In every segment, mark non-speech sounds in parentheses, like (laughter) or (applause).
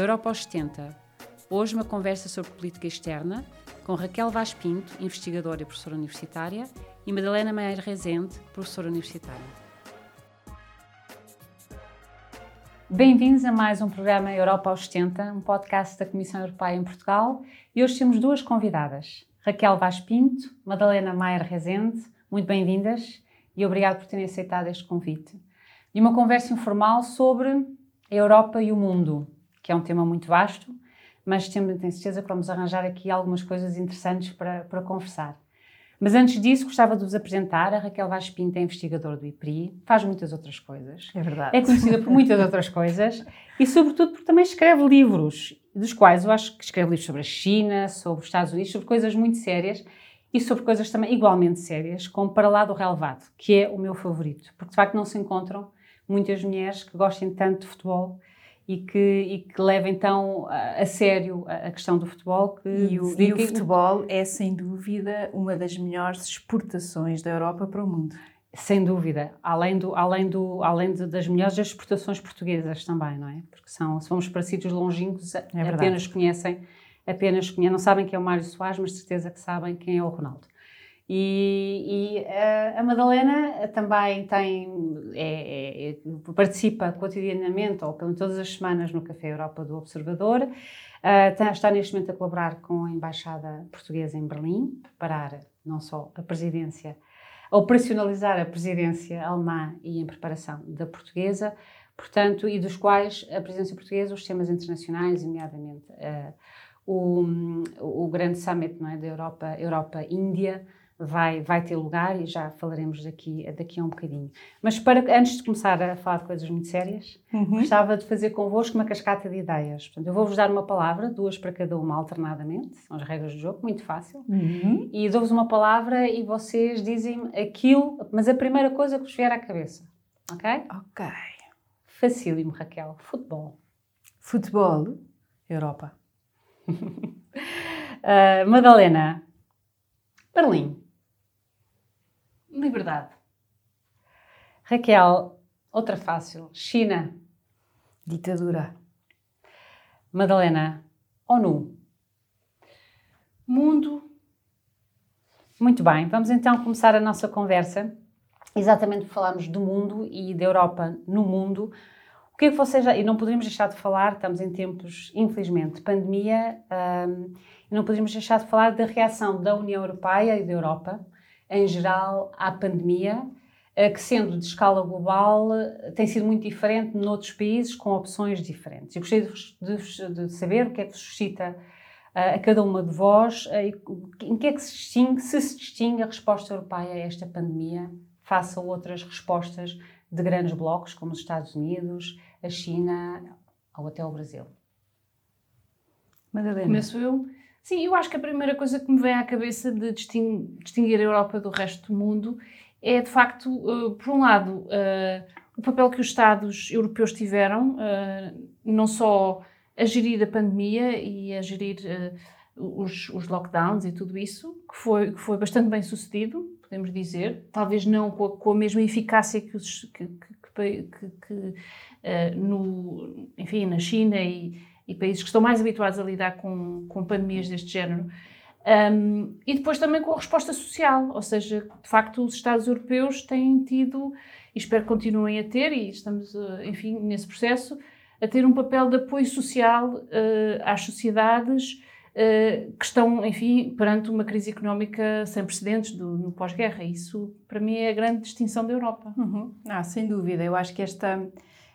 Europa aos 70. Hoje uma conversa sobre política externa com Raquel Vaz Pinto, investigadora e professora universitária, e Madalena Meyer Rezende, professora universitária. Bem-vindos a mais um programa Europa aos 70, um podcast da Comissão Europeia em Portugal. E hoje temos duas convidadas, Raquel Vaz Pinto, Madalena Meyer Rezende. Muito bem-vindas e obrigado por terem aceitado este convite. E uma conversa informal sobre a Europa e o mundo, que é um tema muito vasto, mas tenho, tenho certeza que vamos arranjar aqui algumas coisas interessantes para, para conversar. Mas antes disso, gostava de vos apresentar. A Raquel Vaz Pinto é investigadora do IPRI, faz muitas outras coisas. É verdade. É conhecida por muitas outras coisas e, sobretudo, porque também escreve livros, dos quais eu acho que escreve livros sobre a China, sobre os Estados Unidos, sobre coisas muito sérias e sobre coisas também igualmente sérias, como Para Lá do Relevado, que é o meu favorito, porque de facto não se encontram muitas mulheres que gostem tanto de futebol e que, e que levem então a, a sério a, a, questão do futebol. Que e, o, e o futebol é sem dúvida uma das melhores exportações da Europa para o mundo. Sem dúvida, além, do, além, do, além de, das melhores exportações portuguesas também, não é? Porque são, se vamos para sítios longínquos, é apenas conhecem, apenas conhecem, não sabem quem é o Mário Soares, mas certeza que sabem quem é o Ronaldo. E, e a, a Madalena também tem, é, é, participa cotidianamente, ou todas as semanas, no Café Europa do Observador. Uh, está neste momento a colaborar com a Embaixada Portuguesa em Berlim, preparar não só a presidência, operacionalizar a presidência alemã e em preparação da portuguesa, portanto, e dos quais a presidência portuguesa, os temas internacionais, nomeadamente uh, o, o grande summit não é, da Europa, Europa-Índia, vai, vai ter lugar e já falaremos daqui, daqui a um bocadinho. Mas para, antes de começar a falar de coisas muito sérias, uhum. gostava de fazer convosco uma cascata de ideias. Portanto, eu vou-vos dar uma palavra, duas para cada uma alternadamente, são as regras do jogo, muito fácil. Uhum. E dou-vos uma palavra e vocês dizem aquilo, mas a primeira coisa que vos vier à cabeça. Ok? Ok. Facílimo, Raquel. Futebol. Futebol. Europa. uh, (laughs) Madalena. Berlim. Liberdade. Raquel, outra fácil. China. Ditadura. Madalena, ONU. Mundo. Muito bem, vamos então começar a nossa conversa. Exatamente por falarmos do mundo e da Europa no mundo. O que é que vocês já. E não poderíamos deixar de falar, estamos em tempos, infelizmente, de pandemia, um, e não poderíamos deixar de falar da reação da União Europeia e da Europa em geral, à pandemia, eh, que sendo de escala global, eh, tem sido muito diferente noutros países com opções diferentes. Eu gostaria de, de saber o que é que suscita eh, a cada uma de vós, em que é que se distingue, se se distingue a resposta europeia a esta pandemia face a outras respostas de grandes blocos, como os Estados Unidos, a China ou até o Brasil. Madalena. Começo eu. Sim, eu acho que a primeira coisa que me vem à cabeça de distinguir a Europa do resto do mundo é, de facto, uh, por um lado, uh, o papel que os Estados europeus tiveram, uh, não só a gerir a pandemia e a gerir os, lockdowns e tudo isso, que foi, que foi bastante bem sucedido, podemos dizer, talvez não com a, com a mesma eficácia que, os, que, que, que no, enfim, na China e, e países que estão mais habituados a lidar com, com pandemias deste género. Um, e depois também com a resposta social, ou seja, de facto, os Estados europeus têm tido, e espero que continuem a ter, e estamos, eh, enfim, nesse processo, a ter um papel de apoio social uh, às sociedades uh, que estão, enfim, perante uma crise económica sem precedentes do, no pós-guerra. Isso, para mim, é a grande distinção da Europa. Uhum. Ah, sem dúvida. Eu acho que esta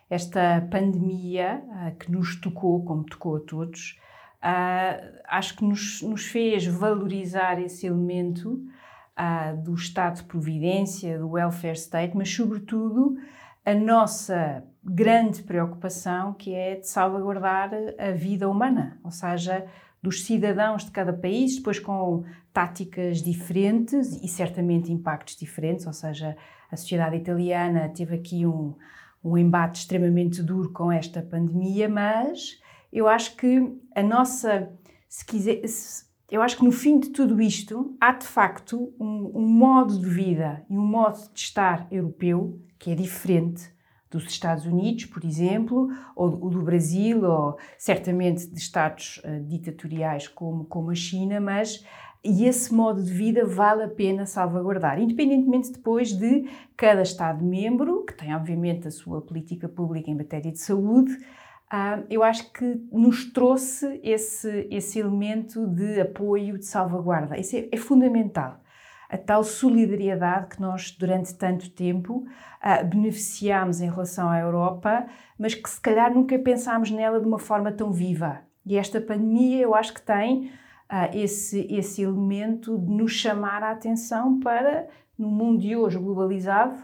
esta pandemia uh, que nos tocou, como tocou a todos, uh, acho que nos, nos, fez valorizar esse elemento uh, do estado de providência, do welfare state, mas, sobretudo, a nossa grande preocupação, que é de salvaguardar a vida humana, ou seja, dos cidadãos de cada país, depois com táticas diferentes e certamente impactos diferentes, ou seja, a sociedade italiana teve aqui um, um embate extremamente duro com esta pandemia, mas eu acho que a nossa, se quiser, eu acho que no fim de tudo isto há de facto um, um modo de vida e um modo de estar europeu que é diferente dos Estados Unidos, por exemplo, ou do Brasil, ou certamente de Estados uh, ditatoriais como, como a China, mas e esse modo de vida vale a pena salvaguardar, independentemente depois de cada Estado-membro, que tem obviamente a sua política pública em matéria de saúde, uh, eu acho que nos trouxe esse, esse elemento de apoio, de salvaguarda. Isso é, é fundamental a tal solidariedade que nós, durante tanto tempo, uh, beneficiámos em relação à Europa, mas que se calhar nunca pensámos nela de uma forma tão viva. E esta pandemia, eu acho que tem uh, esse, esse elemento de nos chamar a atenção para, no mundo de hoje globalizado,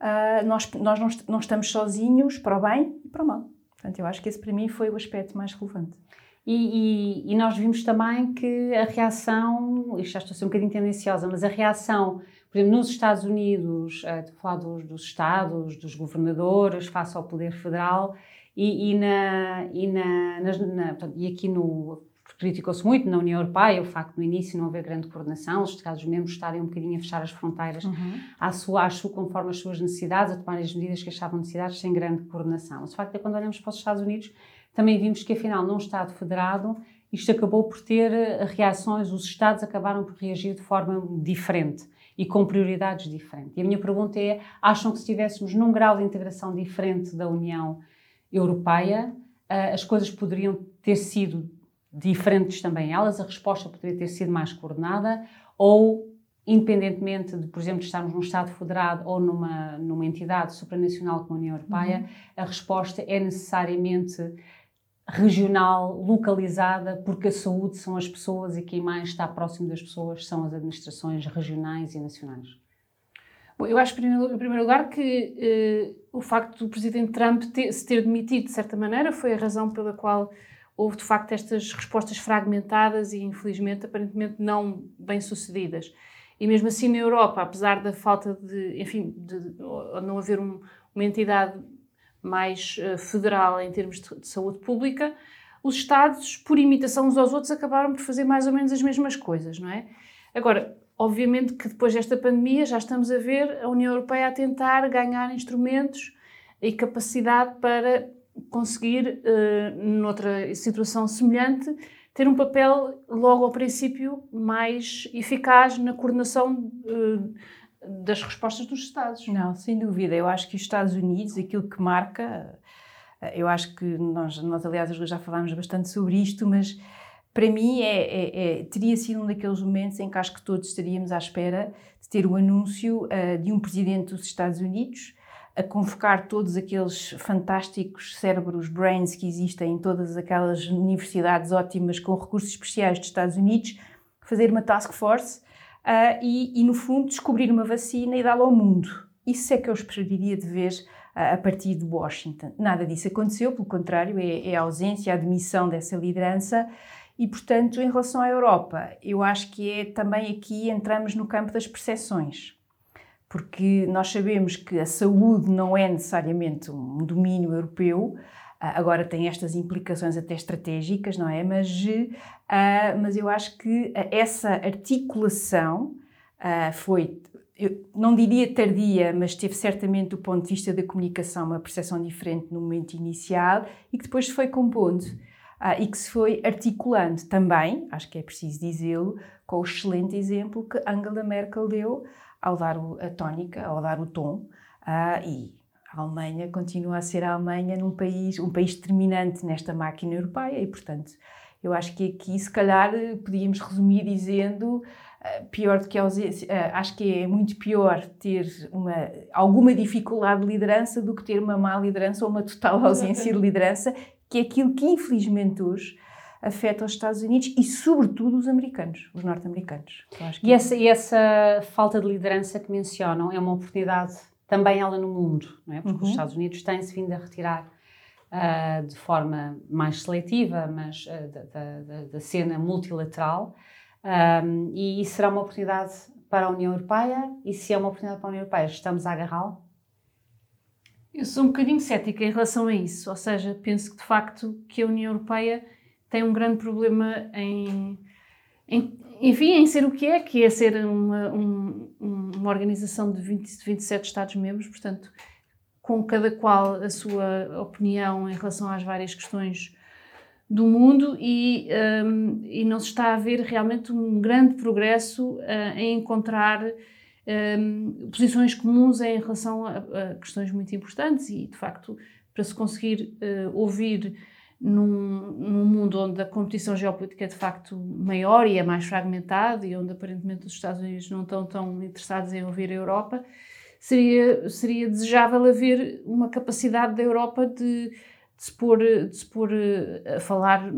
uh, nós, nós não, não estamos sozinhos para o bem e para o mal. Portanto, eu acho que esse para mim foi o aspecto mais relevante. E, e, e, nós vimos também que a reação, isto já estou a ser um bocadinho tendenciosa, mas a reação, por exemplo, nos Estados Unidos, uh, estou a falar dos, dos, Estados, dos governadores, face ao poder federal, e, e, na, e, na, na, portanto, e aqui no. Criticou-se muito na União Europeia o facto de no início não haver grande coordenação, os Estados-membros estarem um bocadinho a fechar as fronteiras uhum. à sua, à sua, conforme as suas necessidades, a tomar as medidas que achavam necessidades sem grande coordenação. O facto é que quando olhamos para os Estados Unidos, também vimos que, afinal, num Estado federado, isto acabou por ter eh, reações, os Estados acabaram por reagir de forma diferente e com prioridades diferentes. E a minha pergunta é: acham que se estivéssemos num grau de integração diferente da União Europeia, eh, as coisas poderiam ter sido diferentes também elas, a resposta poderia ter sido mais coordenada, ou independentemente de, por exemplo, estarmos num Estado federado ou numa, numa entidade supranacional como a União Europeia, uhum. a resposta é necessariamente regional, localizada, porque a saúde são as pessoas e quem mais está próximo das pessoas são as administrações regionais e nacionais. Bom, eu acho, em primeiro lugar, que eh, o facto do Presidente Trump ter, se ter demitido, de certa maneira, foi a razão pela qual houve, de facto, estas respostas fragmentadas e, infelizmente, aparentemente não bem-sucedidas. E mesmo assim, na Europa, apesar da falta de, enfim, de, de não haver um, uma entidade mais uh, federal em termos de, de, saúde pública, os Estados, por imitação uns aos outros, acabaram por fazer mais ou menos as mesmas coisas, não é? Agora, obviamente que depois desta pandemia já estamos a ver a União Europeia a tentar ganhar instrumentos e capacidade para conseguir, uh, noutra situação semelhante, ter um papel logo ao princípio mais eficaz na coordenação uh, das respostas dos Estados. Não, sem dúvida. Eu acho que os Estados Unidos, aquilo que marca, eh, eu acho que nós, nós aliás, já falámos bastante sobre isto, mas para mim é, é, é, teria sido um daqueles momentos em que acho que todos estaríamos à espera de ter o anúncio uh, de um presidente dos Estados Unidos a convocar todos aqueles fantásticos cérebros, brains que existem em todas aquelas universidades ótimas com recursos especiais dos Estados Unidos, fazer uma task force uh, e, e, no fundo, descobrir uma vacina e dá-la ao mundo. Isso é que eu esperaria de ver uh, a partir de Washington. Nada disso aconteceu, pelo contrário, é, é a ausência, a admissão dessa liderança. E, portanto, em relação à Europa, eu acho que é também aqui entramos no campo das percepções. Porque nós sabemos que a saúde não é necessariamente um domínio europeu, ah, agora tem estas implicações até estratégicas, não é? Mas, uh, mas eu acho que essa articulação uh, foi, não diria tardia, mas teve certamente do ponto de vista da comunicação uma percepção diferente no momento inicial e que depois se foi compondo uh, e que se foi articulando também, acho que é preciso dizê-lo, com o excelente exemplo que Angela Merkel deu ao dar a tónica, ao dar o tom e a Alemanha continua a ser a Alemanha num país, um país determinante nesta máquina europeia e, portanto, eu acho que aqui, se calhar, podíamos resumir dizendo uh, pior do que a ausência, uh, acho que é muito pior ter uma, alguma dificuldade de liderança do que ter uma má liderança ou uma total (laughs) ausência de liderança, que é aquilo que, infelizmente, hoje afeta os Estados Unidos e, sobretudo, os americanos, os norte-americanos. E, essa, e essa falta de liderança que mencionam é uma oportunidade também ela no mundo, não é? porque uhum. os Estados Unidos têm-se vindo a retirar uh, de forma mais seletiva, mas uh, da, da, da, cena multilateral, um, e isso será uma oportunidade para a União Europeia, e se é uma oportunidade para a União Europeia, estamos a agarrá-lo? Eu sou um bocadinho cética em relação a isso, ou seja, penso que de facto que a União Europeia tem um grande problema em, em enfim, em ser o que é, que é ser uma, um, uma organização de, 20, de 27 Estados-membros, portanto, com cada qual a sua opinião em relação às várias questões do mundo e, um, e não se está a ver realmente um grande progresso uh, em encontrar um, posições comuns em relação a, a, questões muito importantes e, de facto, para se conseguir uh, ouvir num, num, mundo onde a competição geopolítica é de facto maior e é mais fragmentada e onde aparentemente os Estados Unidos não estão tão interessados em ouvir a Europa, seria, seria desejável haver uma capacidade da Europa de de se pôr, de se pôr eh, a falar,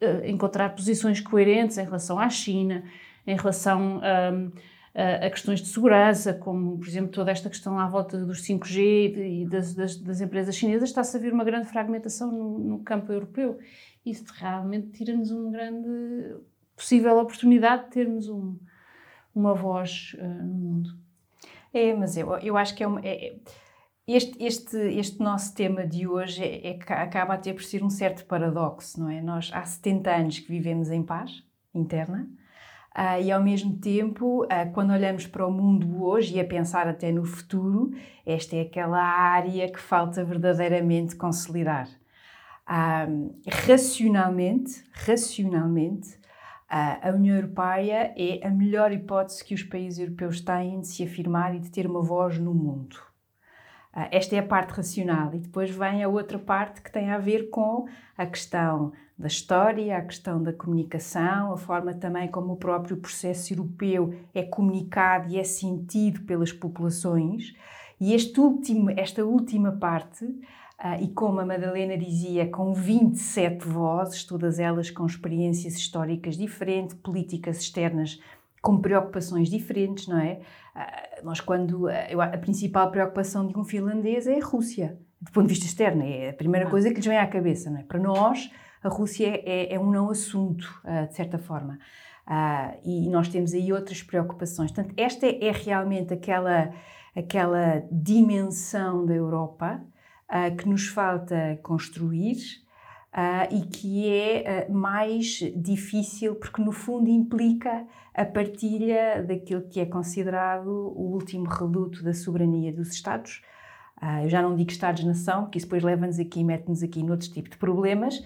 a encontrar posições coerentes em relação à China, em relação um, a, questões de segurança, como, por exemplo, toda esta questão à volta dos 5G e das, das, das empresas chinesas, está-se a ver uma grande fragmentação no, no campo europeu. Isso realmente tira-nos uma grande possível oportunidade de termos um, uma voz uh, no mundo. É, mas eu, eu acho que é uma. É, é este, este, este nosso tema de hoje é, é, acaba a ter por ser um certo paradoxo, não é? Nós há 70 anos que vivemos em paz interna uh, e ao mesmo tempo, uh, quando olhamos para o mundo hoje e a pensar até no futuro, esta é aquela área que falta verdadeiramente consolidar. Uh, racionalmente, racionalmente, a União Europeia é a melhor hipótese que os países europeus têm de se afirmar e de ter uma voz no mundo. Ah, esta é a parte racional, e depois vem a outra parte que tem a ver com a questão da história, a questão da comunicação, a forma também como o próprio processo europeu é comunicado e é sentido pelas populações. E este último, esta última parte, uh, e como a Madalena dizia, com 27 vozes, todas elas com experiências históricas diferentes, políticas externas com preocupações diferentes, não é? Uh, nós, quando. Uh, a principal preocupação de um finlandês é a Rússia, do ponto de vista externo, é a primeira ah. coisa que lhes vem à cabeça, não é? Para nós, a Rússia é, é um não assunto, uh, de certa forma. e nós temos aí outras preocupações. Portanto, esta é, é realmente aquela, aquela dimensão da Europa que nos falta construir. Uh, e que é uh, mais difícil porque, no fundo, implica a partilha daquilo que é considerado o último reduto da soberania dos Estados. Uh, eu já não digo Estados-nação, que isso depois leva-nos aqui e mete-nos aqui noutros tipos de problemas.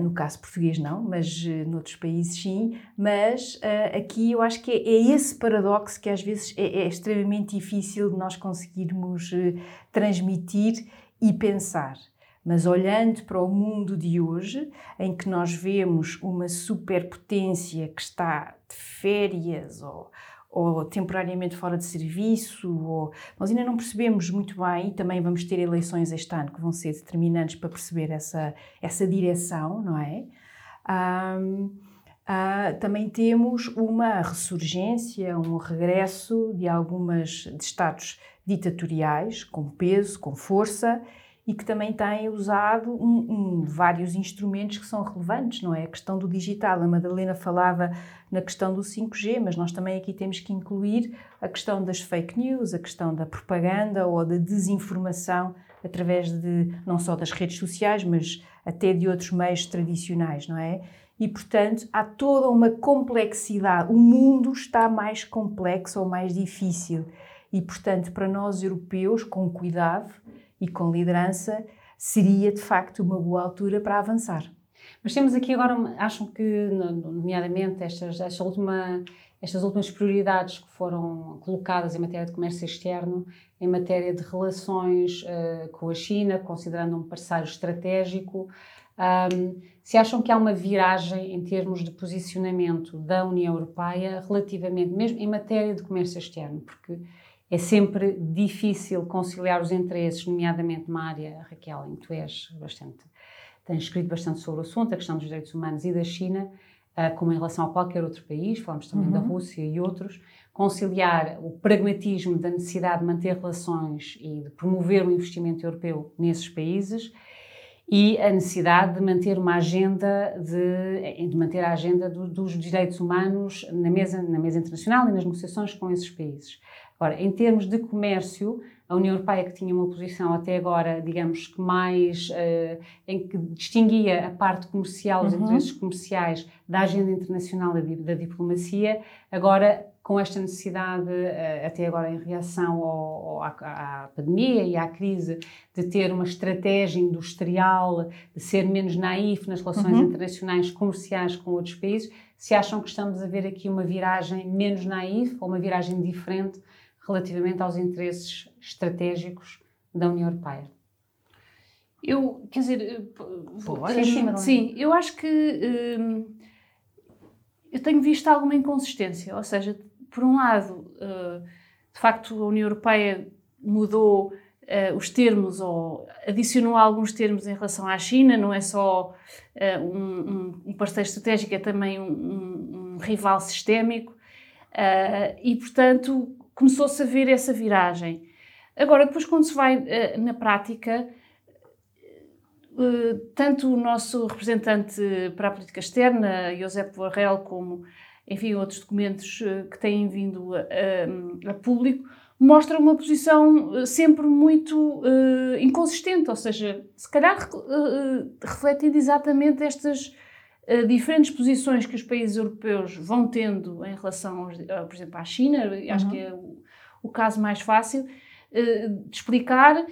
no caso português, não, mas noutros países, sim. Mas aqui eu acho que é, é, esse paradoxo que às vezes é, é extremamente difícil de nós conseguirmos transmitir e pensar. Mas olhando para o mundo de hoje, em que nós vemos uma superpotência que está de férias ou, ou temporariamente fora de serviço, ou nós ainda não percebemos muito bem, e também vamos ter eleições este ano que vão ser determinantes para perceber essa, essa direção, não é? Um, uh, ah, também temos uma ressurgência, um regresso de algumas de estados ditatoriais, com peso, com força, e que também têm usado um, um, vários instrumentos que são relevantes, não é? A questão do digital. A Madalena falava na questão do 5G, mas nós também aqui temos que incluir a questão das fake news, a questão da propaganda ou da desinformação através de não só das redes sociais, mas até de outros meios tradicionais, não é? E, portanto, há toda uma complexidade. O mundo está mais complexo ou mais difícil. E, portanto, para nós europeus, com cuidado, e com liderança, seria de facto uma boa altura para avançar. Mas temos aqui agora, acham que, nomeadamente, estas, esta última, estas últimas prioridades que foram colocadas em matéria de comércio externo, em matéria de relações uh, com a China, considerando um parceiro estratégico, um, se acham que há uma viragem em termos de posicionamento da União Europeia relativamente, mesmo em matéria de comércio externo, porque é sempre difícil conciliar os interesses, nomeadamente numa área, Raquel, em que tu és bastante, tens escrito bastante sobre o assunto, a questão dos direitos humanos e da China, ah, como em relação a qualquer outro país, falamos também uhum. da Rússia e outros, conciliar o pragmatismo da necessidade de manter relações e de promover o investimento europeu nesses países e a necessidade de manter uma agenda de, de manter a agenda do, dos direitos humanos na mesa na mesa internacional e nas negociações com esses países. Ora, em termos de comércio, a União Europeia, que tinha uma posição até agora, digamos que mais, uh, em que distinguia a parte comercial, os uhum. interesses comerciais da agenda internacional da, da diplomacia, agora com esta necessidade, uh, até agora em reação ao, ao, à, pandemia e à crise, de ter uma estratégia industrial, de ser menos naif nas relações uhum. internacionais comerciais com outros países, se acham que estamos a ver aqui uma viragem menos naif ou uma viragem diferente relativamente aos interesses estratégicos da União Europeia? Eu, quer dizer, eh, Pô, sim, sim, eu acho que hum, eu tenho visto alguma inconsistência, ou seja, por um lado, uh, de facto, a União Europeia mudou uh, os termos ou adicionou alguns termos em relação à China, não é só uh, um, parceiro estratégico, é também um, um rival sistémico, e portanto começou-se a ver essa viragem. Agora, depois, quando se vai na prática, tanto o nosso representante para a política externa, Josep Borrell, como, enfim, outros documentos uh, que têm vindo a, a, público, mostram uma posição sempre muito inconsistente, ou seja, se calhar refletindo exatamente estas diferentes posições que os países europeus vão tendo em relação, por exemplo, à China, acho uhum. que é o, o caso mais fácil uh, de explicar,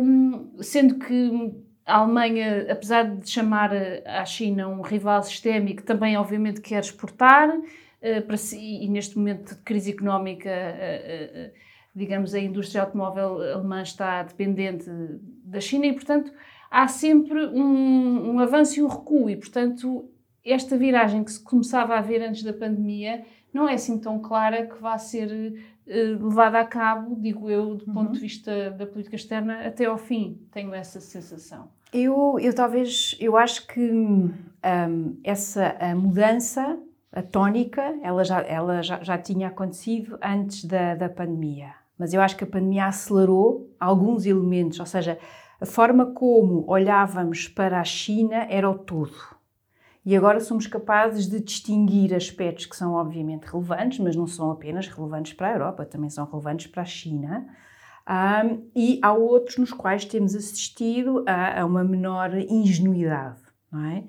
um, sendo que a Alemanha, apesar de chamar a China um rival sistémico, também obviamente quer exportar, uh, para si, e neste momento de crise económica, uh, digamos, a indústria automóvel alemã está dependente da China e, portanto, há sempre um, um avanço e um recuo, e, portanto, esta viragem que se começava a ver antes da pandemia não é assim tão clara que vá ser levada a cabo, digo eu, do ponto uhum. de vista da política externa, até ao fim. Tenho essa sensação. Eu, eu talvez, eu acho que um, essa mudança, a tónica, ela já, ela já, já tinha acontecido antes da, da pandemia. Mas eu acho que a pandemia acelerou alguns elementos, ou seja, a forma como olhávamos para a China era o todo e agora somos capazes de distinguir aspectos que são obviamente relevantes, mas não são apenas relevantes para a Europa, também são relevantes para a China. Um, e há outros nos quais temos assistido a, a uma menor ingenuidade, não é?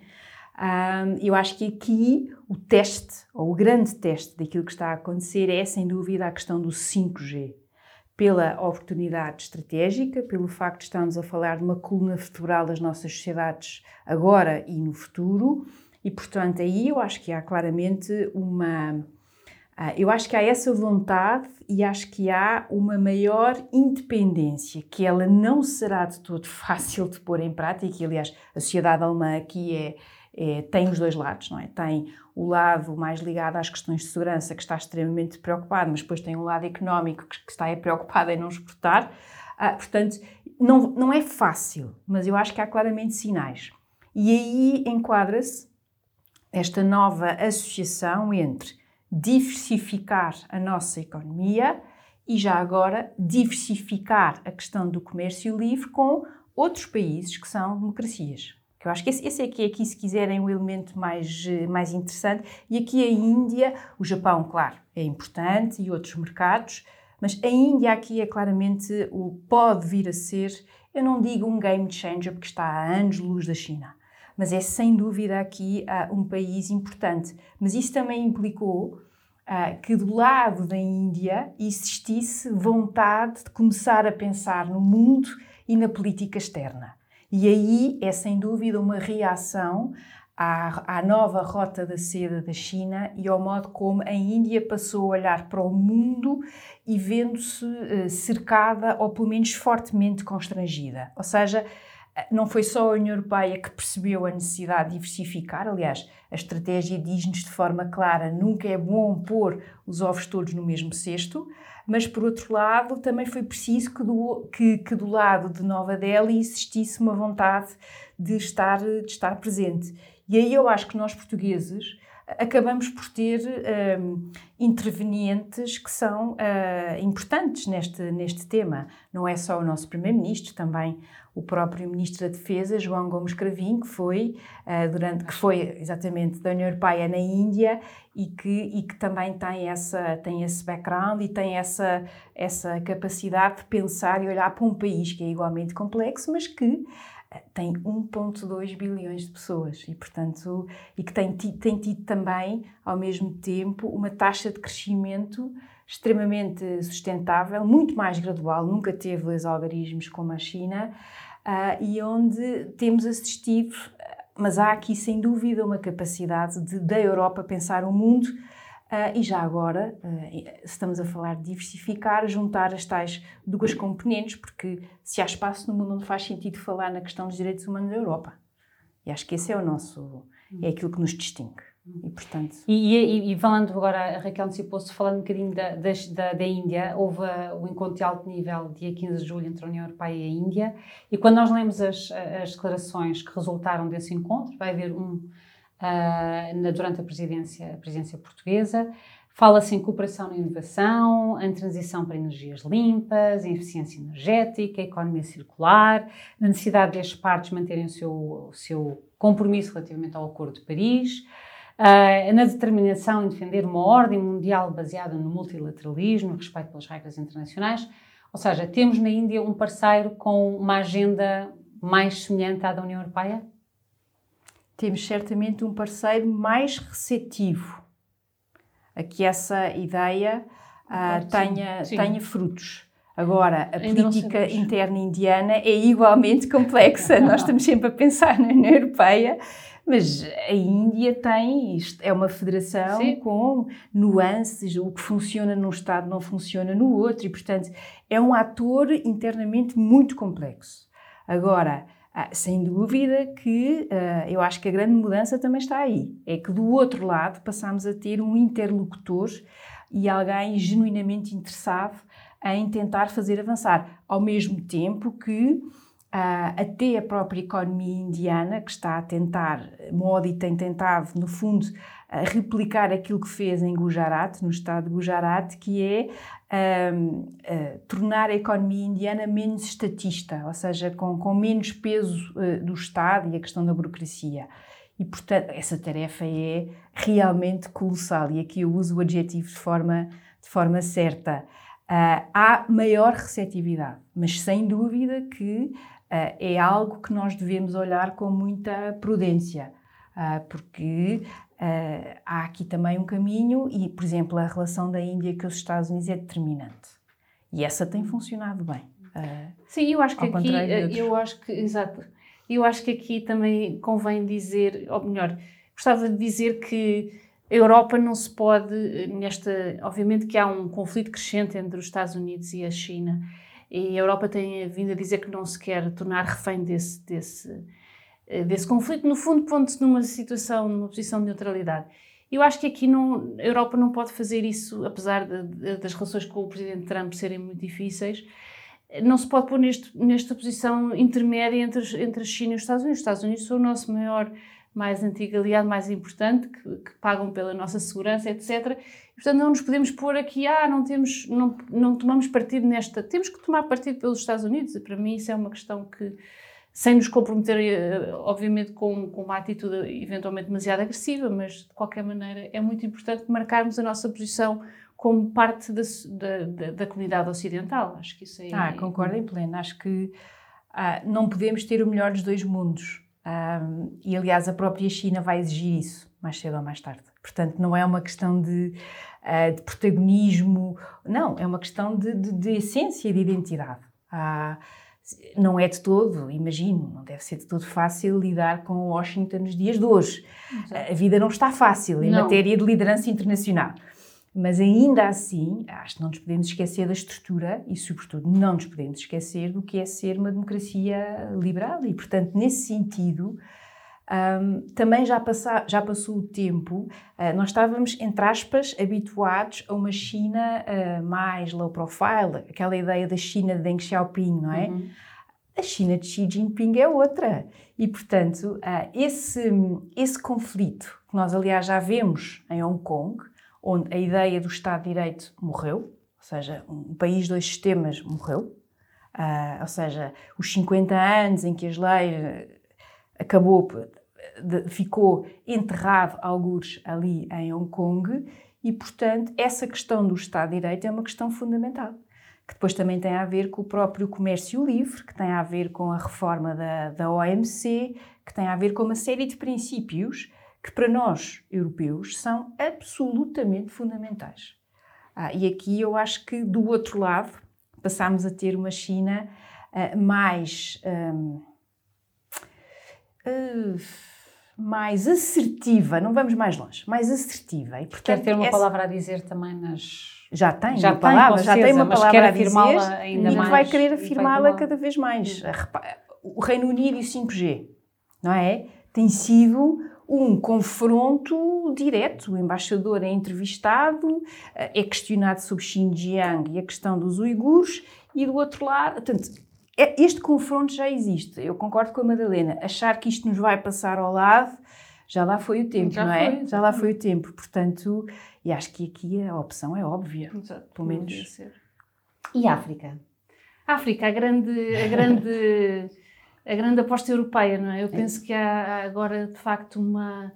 Um, eu acho que aqui o teste, ou o grande teste daquilo que está a acontecer é, sem dúvida, a questão do 5G. Pela oportunidade estratégica, pelo facto de estarmos a falar de uma coluna vertebral das nossas sociedades agora e no futuro, e, portanto, aí eu acho que há claramente uma. Ah, eu acho que há essa vontade e acho que há uma maior independência, que ela não será de todo (laughs) fácil de pôr em prática. Aliás, a sociedade alemã aqui é, é, tem os dois lados, não é? Tem o lado mais ligado às questões de segurança, que está extremamente preocupado, mas depois tem um lado económico que, está preocupado em não exportar. Ah, portanto, não, não é fácil, mas eu acho que há claramente sinais. E aí enquadra-se esta nova associação entre diversificar a nossa economia e já agora diversificar a questão do comércio livre com outros países que são democracias. Eu acho que esse, esse é que aqui, se quiserem, o elemento mais, mais interessante. E aqui a Índia, o Japão, claro, é importante e outros mercados, mas a Índia aqui é claramente o pode vir a ser, eu não digo um game changer porque está a anos-luz da China, mas é sem dúvida aqui uh, um país importante. Mas isso também implicou uh, que do lado da Índia existisse vontade de começar a pensar no mundo e na política externa. E aí é sem dúvida uma reação à, à, nova rota da seda da China e ao modo como a Índia passou a olhar para o mundo e vendo-se uh, cercada ou pelo menos fortemente constrangida. Ou seja, não foi só a União Europeia que percebeu a necessidade de diversificar, aliás, a estratégia diz-nos de forma clara: nunca é bom pôr os ovos todos no mesmo cesto, mas por outro lado, também foi preciso que do, que, que do lado de Nova Delhi existisse uma vontade de estar, de estar presente. E aí eu acho que nós portugueses acabamos por ter um, intervenientes que são uh, importantes neste, neste tema. Não é só o nosso Primeiro-Ministro, também o próprio Ministro da Defesa, João Gomes Cravinho, que foi, uh, durante, que foi exatamente da União Europeia na Índia e que, e que também tem, essa, tem esse background e tem essa, essa capacidade de pensar e olhar para um país que é igualmente complexo, mas que tem 1,2 bilhões de pessoas e, portanto, e que tem, tem tido também, ao mesmo tempo, uma taxa de crescimento extremamente sustentável, muito mais gradual, nunca teve os algarismos como a China, uh, e onde temos assistido, mas há aqui sem dúvida uma capacidade de, da Europa pensar o mundo Uh, e já agora, uh, estamos a falar de diversificar, juntar as tais duas componentes, porque se há espaço no mundo onde faz sentido falar na questão dos direitos humanos da Europa. E acho que esse é o nosso, é aquilo que nos distingue. E, portanto... e, e, e falando agora, a Raquel antecipou-se, falando um bocadinho da, da, da Índia, houve o encontro de alto nível, dia 15 de julho, entre a União Europeia e a Índia, e quando nós lemos as, as declarações que resultaram desse encontro, vai haver um uh, durante a presidência, a presidência portuguesa. Fala-se em cooperação na inovação, em transição para energias limpas, em eficiência energética, economia circular, na necessidade das partes manterem o seu, o seu compromisso relativamente ao Acordo de Paris, uh, na determinação em defender uma ordem mundial baseada no multilateralismo, no respeito pelas regras internacionais. Ou seja, temos na Índia um parceiro com uma agenda mais semelhante à da União Europeia? temos certamente um parceiro mais receptivo a que essa ideia uh, tenha, sim. tenha frutos. Agora, a Ainda política interna indiana é igualmente (laughs) complexa. Nós estamos sempre a pensar na União Europeia, mas a Índia tem, isto é uma federação Sim. com nuances, o que funciona num Estado não funciona no outro, e portanto é um ator internamente muito complexo. Agora, ah, sem dúvida que uh, eu acho que a grande mudança também está aí. É que do outro lado passamos a ter um interlocutor e alguém genuinamente interessado em tentar fazer avançar, ao mesmo tempo que até a própria economia indiana, que está a tentar, Modi tem tentado, no fundo, uh, replicar aquilo que fez em Gujarat, no estado de Gujarat, que é uh, tornar a economia indiana menos estatista, ou seja, com, com menos peso do Estado e a questão da burocracia. E, portanto, essa tarefa é realmente colossal, e aqui eu uso o adjetivo de forma, de forma certa. há maior receptividade, mas sem dúvida que uh, é algo que nós devemos olhar com muita prudência, uh, porque uh, há aqui também um caminho e, por exemplo, a relação da Índia com os Estados Unidos é determinante. E essa tem funcionado bem. Sim, eu acho que aqui, eu acho que, exato, eu acho que aqui também convém dizer, ou melhor, gostava de dizer que a Europa não se pode, nesta, obviamente que há um conflito crescente entre os Estados Unidos e a China, e a Europa tem vindo a dizer que não se quer tornar refém desse, desse, eh, desse conflito, no fundo, pondo-se numa situação, numa posição de neutralidade. Eu acho que aqui não, a Europa não pode fazer isso, apesar de, de, das relações com o Presidente Trump serem muito difíceis, não se pode pôr neste, nesta posição intermédia entre, entre a China e os Estados Unidos. Os Estados Unidos são o nosso maior mais antigo aliado, mais importante, que, que, pagam pela nossa segurança, etc. E, portanto, não nos podemos pôr aqui, ah, não, temos, não, não tomamos partido nesta. Temos que tomar partido pelos Estados Unidos, e para mim isso é uma questão que, sem nos comprometer, eh, obviamente, com, com uma atitude eventualmente demasiado agressiva, mas de qualquer maneira é muito importante marcarmos a nossa posição como parte da, da, da comunidade ocidental. Acho que isso é. Ah, concordo em pleno. Acho que ah, não podemos ter o melhor dos dois mundos um, e, aliás, a própria China vai exigir isso, mais cedo ou mais tarde. Portanto, não é uma questão de, uh, de protagonismo, não, é uma questão de, de, de essência e de identidade. Uh, não é de todo, imagino, não deve ser de todo fácil lidar com Washington nos dias de hoje. Exato. A vida não está fácil em não. matéria de liderança internacional. Mas ainda assim, acho que não nos podemos esquecer da estrutura e, sobretudo, não nos podemos esquecer do que é ser uma democracia liberal. E, portanto, nesse sentido, um, também já, passa, já passou o tempo, uh, nós estávamos, entre aspas, habituados a uma China uh, mais low profile, aquela ideia da China de Deng Xiaoping, não é? Uhum. a China de Xi Jinping é outra. E, portanto, uh, esse, esse conflito, que nós, aliás, já vemos em Hong Kong, onde a ideia do Estado de Direito morreu, ou seja, um país, dois sistemas morreu, uh, ou seja, os 50 anos em que as leis acabou, de, ficou enterrado algures ali em Hong Kong e, portanto, essa questão do Estado de Direito é uma questão fundamental que depois também tem a ver com o próprio comércio livre, que tem a ver com a reforma da, da OMC, que tem a ver com uma série de princípios que para nós, europeus, são absolutamente fundamentais. Ah, e aqui eu acho que do outro lado passámos a ter uma China uh, mais. Um, uh, mais assertiva, não vamos mais longe, mais assertiva. E, portanto, Quer ter uma essa... palavra a dizer também nas. Já tem já uma palavra, já tem uma palavra a dizer ainda e mais, vai querer afirmá-la cada vez mais. O Reino Unido e o 5G, não é? Tem sido um confronto direto. O embaixador é entrevistado, é questionado sobre Xinjiang e a questão dos uigures, e do outro lado, portanto, é, este confronto já existe. Eu concordo com a Madalena. Achar que isto nos vai passar ao lado, já lá foi o tempo, já não é? Já lá foi o tempo. Portanto, e acho que aqui a opção é óbvia. Exato, pelo menos. E África? África, a grande, a grande (laughs) a grande aposta europeia, não é? Eu é. penso que há agora, de facto, uma,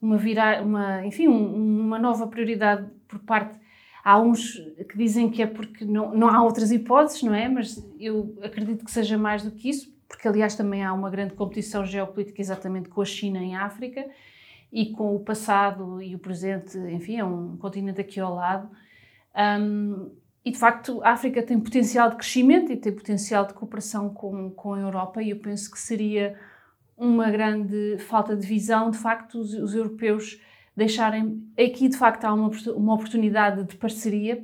uma, virar, uma, enfim, um, uma nova prioridade por parte. Há uns que dizem que é porque não, não há outras hipóteses, não é? Mas eu acredito que seja mais do que isso, porque, aliás, também há uma grande competição geopolítica exatamente com a China em África e com o passado e o presente, enfim, é um continente aqui ao lado. Um, e de facto, a África tem potencial de crescimento e tem potencial de cooperação com, com a Europa, e eu penso que seria uma grande falta de visão, de facto, os, os europeus deixarem. Aqui, de facto, há uma, uma oportunidade de parceria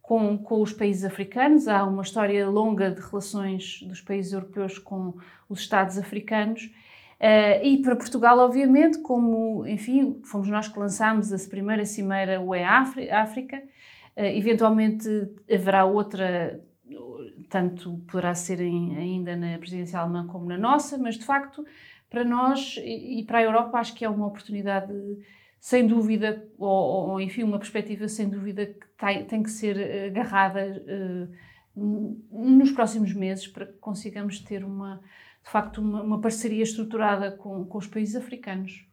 com, com os países africanos, há uma história longa de relações dos países europeus com os Estados africanos. Uh, e para Portugal, obviamente, como, enfim, fomos nós que lançámos a primeira cimeira UE África, eventualmente haverá outra, tanto poderá ser em, ainda na presidência alemã como na nossa, mas de facto, para nós e para a Europa, acho que é uma oportunidade sem dúvida, ou, ou enfim, uma perspectiva sem dúvida que tem, tem que ser agarrada uh, nos próximos meses para que consigamos ter uma, de facto, uma, uma parceria estruturada com, com os países africanos.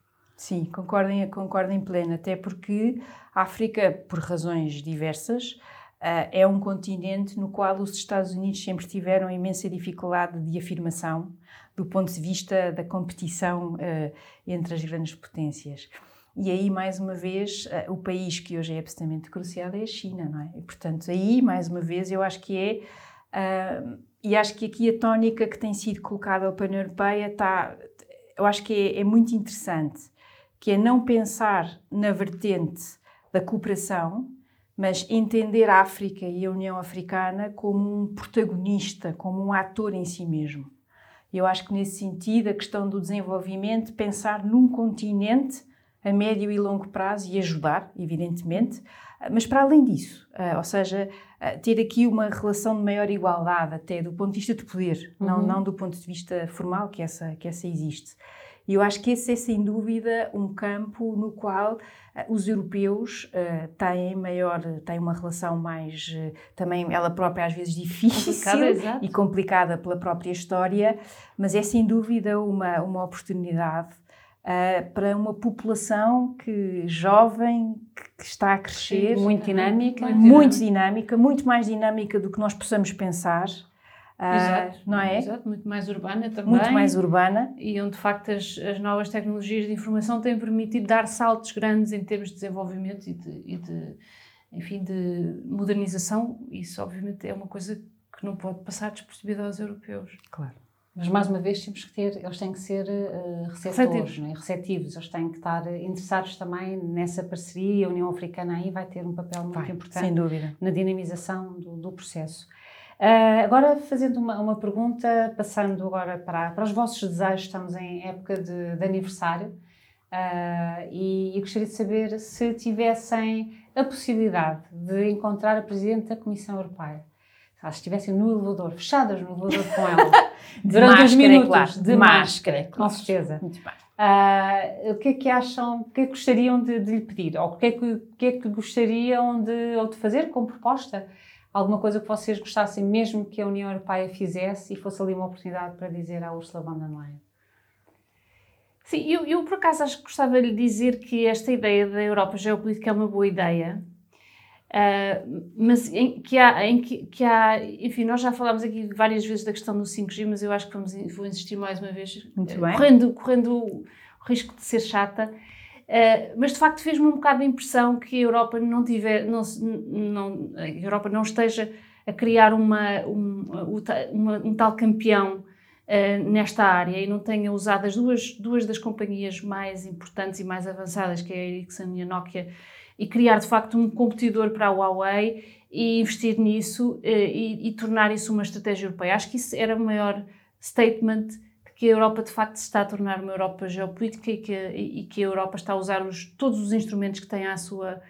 Sim, concordo em, concordo pleno, até porque a África, por razões diversas, uh, é um continente no qual os Estados Unidos sempre tiveram imensa dificuldade de afirmação do ponto de vista da competição uh, entre as grandes potências. E aí, mais uma vez, uh, o país que hoje é absolutamente crucial é a China, não é? E, portanto, aí, mais uma vez, eu acho que é. e acho que aqui a tónica que tem sido colocada pela União Europeia está. Eu acho que é, é muito interessante que é não pensar na vertente da cooperação, mas entender a África e a União Africana como um protagonista, como um ator em si mesmo. Eu acho que nesse sentido a questão do desenvolvimento, pensar num continente a médio e longo prazo e ajudar, evidentemente, mas para além disso, eh, ou seja, eh, ter aqui uma relação de maior igualdade até do ponto de vista de poder, uhum. não, não do ponto de vista formal que essa, que essa existe. E eu acho que esse é, sem dúvida, um campo no qual uh, os europeus uh, têm maior, têm uma relação mais, uh, também ela própria às vezes difícil complicada, e complicada pela própria história, mas é sem dúvida uma, uma oportunidade para uma população que jovem, que, que está a crescer. Muito dinâmica. Muito dinâmica, muito mais dinâmica do que nós possamos pensar. Exato, não é? Exato, muito mais urbana também. Muito mais urbana. E onde, de facto, as, as novas tecnologias de informação têm permitido dar saltos grandes em termos de desenvolvimento e de, e de enfim, de modernização. Isso, obviamente, é uma coisa que não pode passar despercebida aos europeus. Claro. Mas mais uma vez temos que ter, eles têm que ser uh, receptores, é? receptivos, eles têm que estar interessados também nessa parceria. A União Africana aí vai ter um papel muito vai, importante sem dúvida. na dinamização do, do processo. Uh, agora, fazendo uma, uma, pergunta, passando agora para, para os vossos desejos, estamos em época de, de aniversário uh, e, e gostaria de saber se tivessem a possibilidade de encontrar a Presidente da Comissão Europeia. se estivessem no elevador, fechadas no elevador com ela, (laughs) durante máscara, uns minutos, claro. de, de máscara, máscara com certeza. Muito bem. Uh, o que é que acham, o que é que gostariam de, de lhe pedir? Ou o que é que, que, é que gostariam de, ou de fazer como proposta? Alguma coisa que vocês gostassem mesmo que a União Europeia fizesse e fosse ali uma oportunidade para dizer à Ursula von der Leyen? Sim, eu, eu por acaso acho que gostava de lhe dizer que esta ideia da Europa geopolítica é uma boa ideia, uh, mas em, que, há, em que, que, há, enfim, nós já falámos aqui várias vezes da questão do 5G, mas eu acho que vamos, vou insistir mais uma vez, Muito bem. Correndo, correndo o risco de ser chata. Uh, mas de facto fez-me um bocado a impressão que a Europa não tiver, não, não, a Europa não esteja a criar uma, um, uma, um tal campeão uh, nesta área e não tenha usado as duas, duas das companhias mais importantes e mais avançadas, que é a Ericsson e a Nokia, e criar de facto um competidor para a Huawei e investir nisso uh, e, e, tornar isso uma estratégia europeia. Acho que isso era o maior statement que a Europa de facto se está a tornar uma Europa geopolítica e que, e que a Europa está a usar os, todos os instrumentos que tem à sua,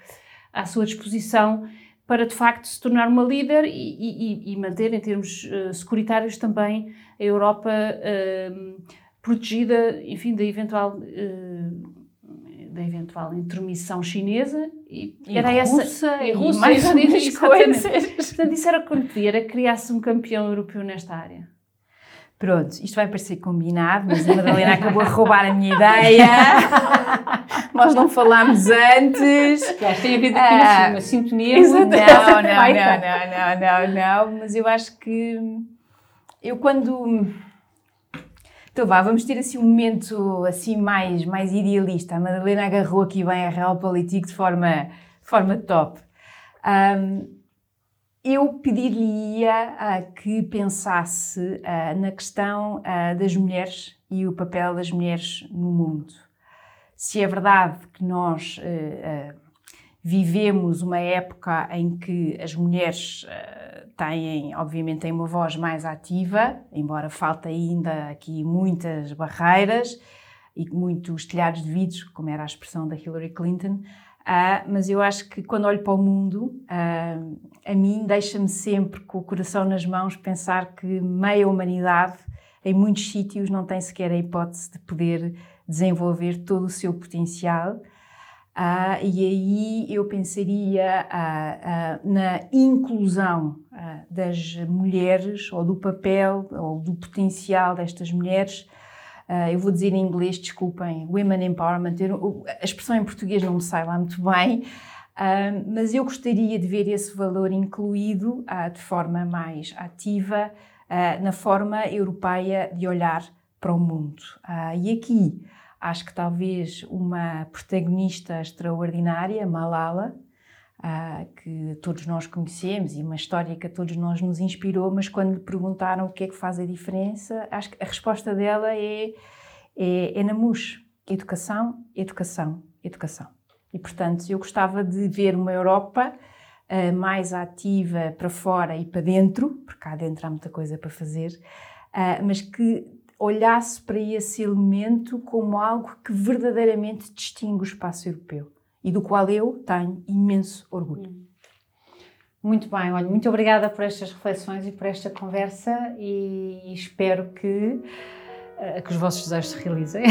à sua disposição para de facto se tornar uma líder e, e, e manter em termos uh, securitários também a Europa uh, protegida, enfim, da eventual uh, da eventual intermissão chinesa e, e era russa, essa e, russa, e mais umas coisas. Portanto, isso era o que eu era criar-se um campeão europeu nesta área. Pronto, isto vai parecer combinado, mas a Madalena acabou a roubar a minha ideia. (laughs) Nós não falámos antes. Claro, tem havido aqui uh, uma sintonia. Não, não, não, não, não, não, mas eu acho que eu quando. Então vá, vamos ter assim um momento assim mais, mais idealista. A Madalena agarrou aqui bem a Realpolitik de forma, de forma top. Um, eu pediria uh, que pensasse uh, na questão uh, das mulheres e o papel das mulheres no mundo. Se é verdade que nós vivemos uma época em que as mulheres têm, obviamente, têm uma voz mais ativa, embora falte ainda aqui muitas barreiras e muitos telhados de vidro, como era a expressão da Hillary Clinton, Uh, mas eu acho que quando olho para o mundo, uh, a mim deixa-me sempre com o coração nas mãos pensar que meia humanidade, em muitos sítios, não tem sequer a hipótese de poder desenvolver todo o seu potencial. Uh, e aí eu pensaria na inclusão das mulheres, ou do papel, ou do potencial destas mulheres eu vou dizer em inglês, desculpem, Women Empowerment. Eu, a expressão em português não me sai lá muito bem, uh, mas eu gostaria de ver esse valor incluído uh, de forma mais ativa na forma europeia de olhar para o mundo. e aqui acho que talvez uma protagonista extraordinária, Malala, uh, que todos nós conhecemos e uma história que a todos nós nos inspirou, mas quando lhe perguntaram o que é que faz a diferença, acho que a resposta dela é, é, é na MUS. Educação, educação, educação. E, portanto, eu gostava de ver uma Europa uh, mais ativa para fora e para dentro, porque cá dentro há muita coisa para fazer, uh, mas que olhasse para esse elemento como algo que verdadeiramente distingue o espaço europeu e do qual eu tenho imenso orgulho. Hum. Muito bem, olha, muito obrigada por estas reflexões e por esta conversa e espero que, uh, que os vossos desejos se realizem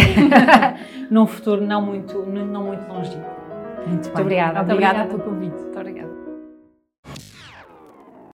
(laughs) num futuro não muito, não muito longínquo. Muito, muito obrigada. Obrigada, obrigada pelo convite. Muito obrigada.